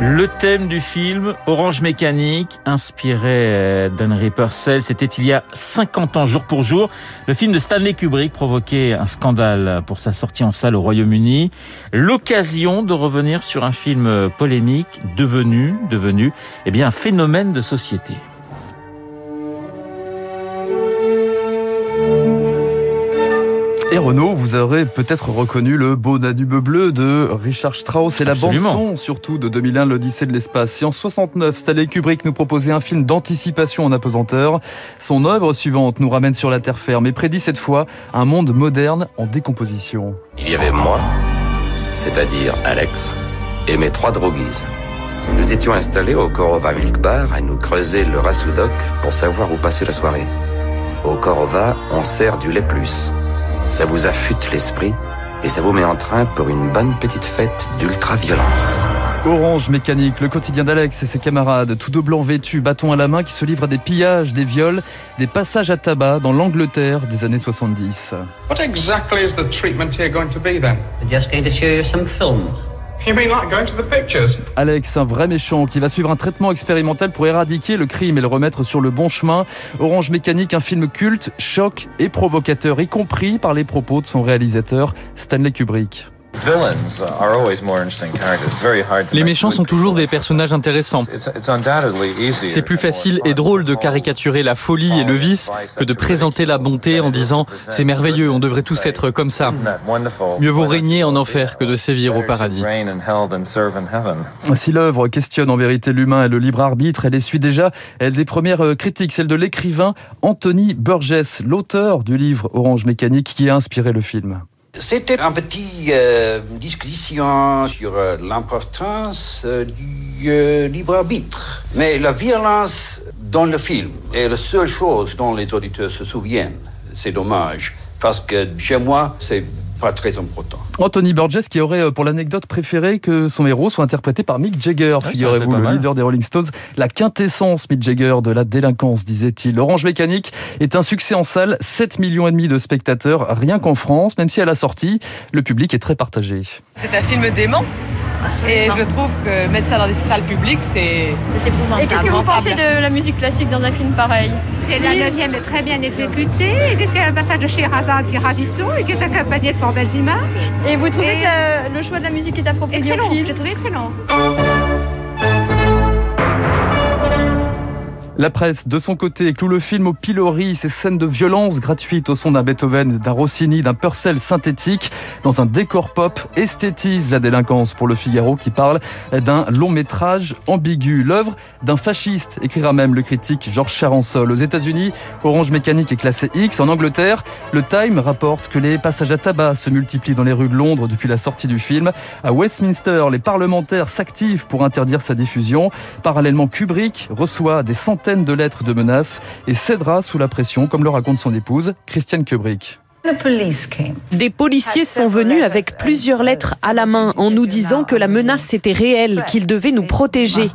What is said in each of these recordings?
Le thème du film Orange Mécanique, inspiré euh, d'Henry Purcell, c'était il y a 50 ans jour pour jour. Le film de Stanley Kubrick provoquait un scandale pour sa sortie en salle au Royaume-Uni. L'occasion de revenir sur un film polémique devenu, devenu, eh bien, un phénomène de société. Et Renaud, vous aurez peut-être reconnu le beau Danube bleu de Richard Strauss et la bande-son, surtout de 2001, l'Odyssée de l'espace. Si en 69, Stanley Kubrick nous proposait un film d'anticipation en apesanteur, son œuvre suivante nous ramène sur la terre ferme et prédit cette fois un monde moderne en décomposition. Il y avait moi, c'est-à-dire Alex, et mes trois droguises. Nous étions installés au Korova Milk Bar à nous creuser le Rassoudok pour savoir où passer la soirée. Au Korova, on sert du lait plus ça vous affûte l'esprit et ça vous met en train pour une bonne petite fête d'ultra-violence. Orange Mécanique, le quotidien d'Alex et ses camarades, tous deux blancs vêtus, bâtons à la main, qui se livrent à des pillages, des viols, des passages à tabac dans l'Angleterre des années 70. What exactly is the treatment here going to be then? I'm just going to show you some films. Alex, un vrai méchant qui va suivre un traitement expérimental pour éradiquer le crime et le remettre sur le bon chemin. Orange Mécanique, un film culte, choc et provocateur, y compris par les propos de son réalisateur Stanley Kubrick. Les méchants sont toujours des personnages intéressants. C'est plus facile et drôle de caricaturer la folie et le vice que de présenter la bonté en disant c'est merveilleux, on devrait tous être comme ça. Mieux vaut régner en enfer que de sévir au paradis. Si l'œuvre questionne en vérité l'humain et le libre arbitre, elle essuie déjà elle des premières euh, critiques, celle de l'écrivain Anthony Burgess, l'auteur du livre Orange Mécanique qui a inspiré le film. C'était un petit euh, discussion sur euh, l'importance euh, du euh, libre arbitre. Mais la violence dans le film est la seule chose dont les auditeurs se souviennent. C'est dommage. Parce que chez moi, c'est pas très important. Anthony Burgess qui aurait euh, pour l'anecdote préféré que son héros soit interprété par Mick Jagger, Ouais, figurez-vous, le mal. leader des Rolling Stones, la quintessence Mick Jagger de la délinquance, disait-il. Orange Mécanique est un succès en salle, 7 millions et demi de spectateurs, rien qu'en France, même si à la sortie, le public est très partagé. C'est un film dément. Et je trouve que mettre ça dans des salles publiques, c'est. Et qu'est-ce que vous pensez de la musique classique dans un film pareil? La neuvième est très bien exécutée. Et qu'est-ce qu'il y a le passage de Scheherazade qui est ravissant et qui est accompagné de fort belles images Et vous trouvez Et- que le choix de la musique est approprié Excellent, j'ai trouvé excellent. La presse, de son côté, cloue le film au pilori, ces scènes de violence gratuites au son d'un Beethoven, d'un Rossini, d'un Purcell synthétique, dans un décor pop, esthétise la délinquance pour le Figaro qui parle d'un long métrage ambigu. L'œuvre d'un fasciste, écrira même le critique Georges Charansol. Aux États-Unis, Orange Mécanique est classé X. En Angleterre, le Time rapporte que les passages à tabac se multiplient dans les rues de Londres depuis la sortie du film. À Westminster, les parlementaires s'activent pour interdire sa diffusion. Parallèlement, Kubrick reçoit des centaines de lettres de menaces et cédera sous la pression, comme le raconte son épouse, Christiane Kubrick. Des policiers sont venus avec plusieurs lettres à la main en nous disant que la menace était réelle, qu'ils devaient nous protéger.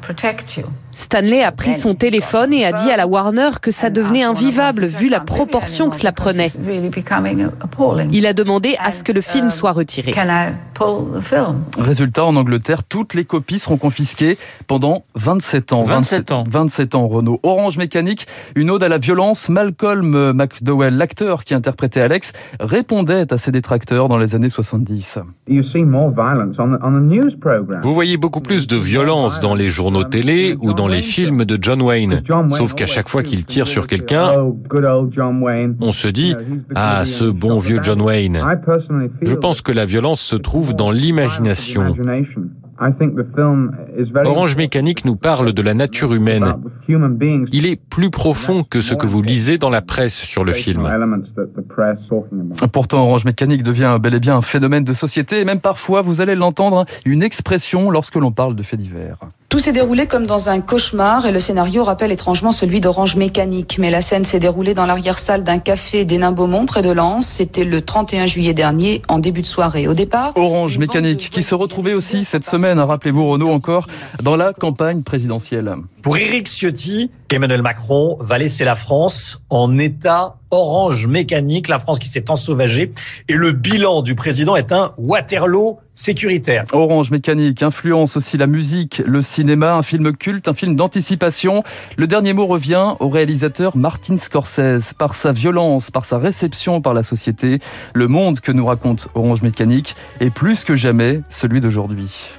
Stanley a pris son téléphone et a dit à la Warner que ça devenait invivable vu la proportion que cela prenait. Il a demandé à ce que le film soit retiré. Résultat, en Angleterre, toutes les copies seront confisquées pendant 27 ans. 27 ans. 27 ans, Renault. Orange Mécanique, une ode à la violence. Malcolm McDowell, l'acteur qui interprétait Alex, répondait à ses détracteurs dans les années 70. Vous voyez beaucoup plus de violence dans les journaux télé ou dans les films de John Wayne. Sauf qu'à chaque fois qu'il tire sur quelqu'un, on se dit Ah, ce bon vieux John Wayne. Je pense que la violence se trouve dans l'imagination. Orange Mécanique nous parle de la nature humaine. Il est plus profond que ce que vous lisez dans la presse sur le film. Pourtant, Orange Mécanique devient bel et bien un phénomène de société et même parfois, vous allez l'entendre, une expression lorsque l'on parle de faits divers. Tout s'est déroulé comme dans un cauchemar et le scénario rappelle étrangement celui d'Orange Mécanique. Mais la scène s'est déroulée dans l'arrière-salle d'un café d'Hénin-Beaumont près de Lens. C'était le 31 juillet dernier en début de soirée. Au départ, Orange Mécanique qui se retrouvait aussi cette semaine, rappelez-vous Renaud encore, dans la campagne présidentielle. Pour Éric Ciotti, Emmanuel Macron va laisser la France en état orange mécanique, la France qui s'est ensauvagée. Et le bilan du président est un Waterloo sécuritaire. Orange mécanique influence aussi la musique, le cinéma, un film culte, un film d'anticipation. Le dernier mot revient au réalisateur Martin Scorsese. Par sa violence, par sa réception par la société, le monde que nous raconte Orange mécanique est plus que jamais celui d'aujourd'hui.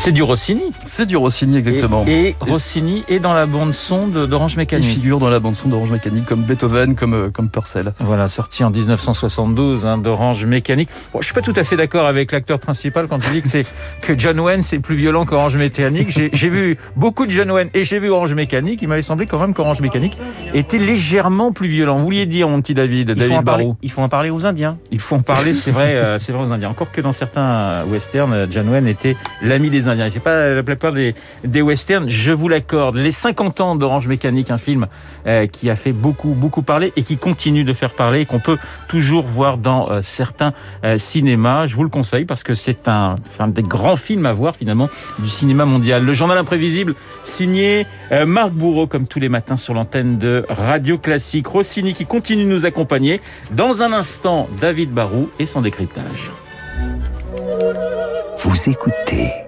C'est du Rossini. C'est du Rossini, exactement. Et, et Rossini est dans la bande-son d'Orange Mécanique. Il figure dans la bande-son d'Orange Mécanique, comme Beethoven, comme, euh, comme Purcell. Voilà, sorti en 1972 hein, d'Orange Mécanique. Bon, je suis pas tout à fait d'accord avec l'acteur principal quand il dit que, c'est, que John Wayne c'est plus violent qu'Orange Mécanique. J'ai, j'ai vu beaucoup de John Wayne et j'ai vu Orange Mécanique. Il m'avait semblé quand même qu'Orange Mécanique était légèrement plus violent. Vous vouliez dire, mon petit David, il David Barou Il faut en parler aux Indiens. Il faut en parler, c'est vrai, euh, c'est vrai aux Indiens. Encore que dans certains westerns, John Wayne était l'ami des C'est pas la plupart des, westerns, je vous l'accorde. Les 50 ans d'Orange Mécanique, un film euh, qui a fait beaucoup, beaucoup parler et qui continue de faire parler et qu'on peut toujours voir dans euh, certains euh, cinémas. Je vous le conseille parce que c'est un, un, des grands films à voir finalement du cinéma mondial. Le journal imprévisible signé Marc Bourreau comme tous les matins sur l'antenne de Radio Classique. Rossini qui continue de nous accompagner. Dans un instant, David Barou et son décryptage. Vous écoutez